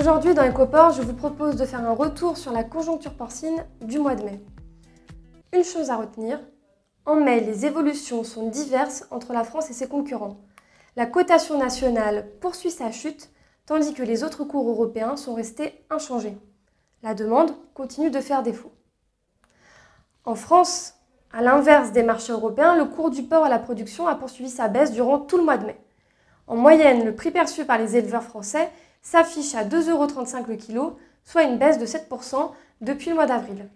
Aujourd'hui, dans EcoPort, je vous propose de faire un retour sur la conjoncture porcine du mois de mai. Une chose à retenir, en mai, les évolutions sont diverses entre la France et ses concurrents. La cotation nationale poursuit sa chute, tandis que les autres cours européens sont restés inchangés. La demande continue de faire défaut. En France, à l'inverse des marchés européens, le cours du porc à la production a poursuivi sa baisse durant tout le mois de mai. En moyenne, le prix perçu par les éleveurs français s'affiche à 2,35 euros le kilo, soit une baisse de 7% depuis le mois d'avril.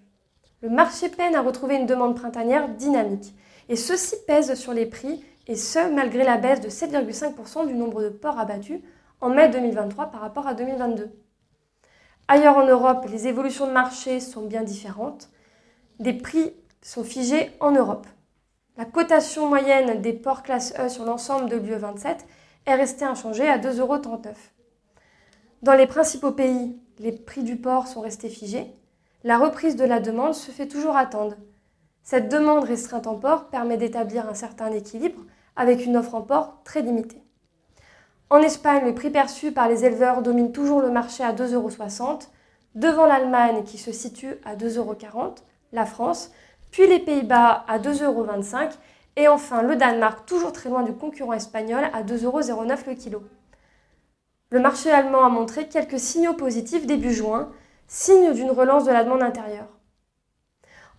Le marché peine à retrouver une demande printanière dynamique, et ceci pèse sur les prix, et ce, malgré la baisse de 7,5% du nombre de porcs abattus en mai 2023 par rapport à 2022. Ailleurs en Europe, les évolutions de marché sont bien différentes. Des prix sont figés en Europe. La cotation moyenne des porcs classe E sur l'ensemble de l'UE 27 est restée inchangée à 2,39 euros. Dans les principaux pays, les prix du porc sont restés figés. La reprise de la demande se fait toujours attendre. Cette demande restreinte en porc permet d'établir un certain équilibre avec une offre en porc très limitée. En Espagne, le prix perçu par les éleveurs domine toujours le marché à 2,60 euros, devant l'Allemagne qui se situe à 2,40 euros, la France, puis les Pays-Bas à 2,25 euros et enfin le Danemark, toujours très loin du concurrent espagnol, à 2,09 euros le kilo. Le marché allemand a montré quelques signaux positifs début juin, signe d'une relance de la demande intérieure.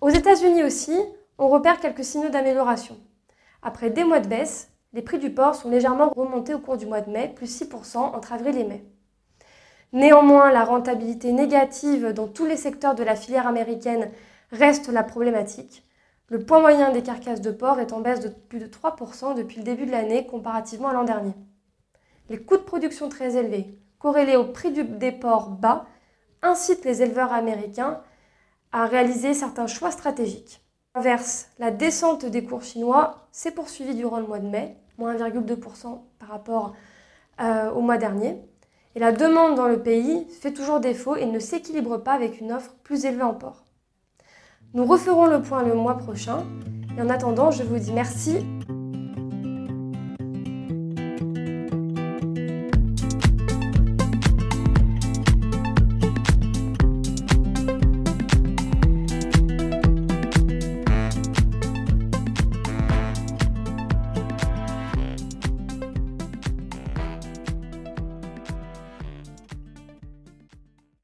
Aux États-Unis aussi, on repère quelques signaux d'amélioration. Après des mois de baisse, les prix du porc sont légèrement remontés au cours du mois de mai, plus 6% entre avril et mai. Néanmoins, la rentabilité négative dans tous les secteurs de la filière américaine reste la problématique. Le poids moyen des carcasses de porc est en baisse de plus de 3% depuis le début de l'année comparativement à l'an dernier. Les coûts de production très élevés, corrélés au prix des porcs bas, incitent les éleveurs américains à réaliser certains choix stratégiques. Inverse, la descente des cours chinois s'est poursuivie durant le mois de mai, moins 1,2% par rapport euh, au mois dernier. Et la demande dans le pays fait toujours défaut et ne s'équilibre pas avec une offre plus élevée en porc. Nous referons le point le mois prochain. Et en attendant, je vous dis merci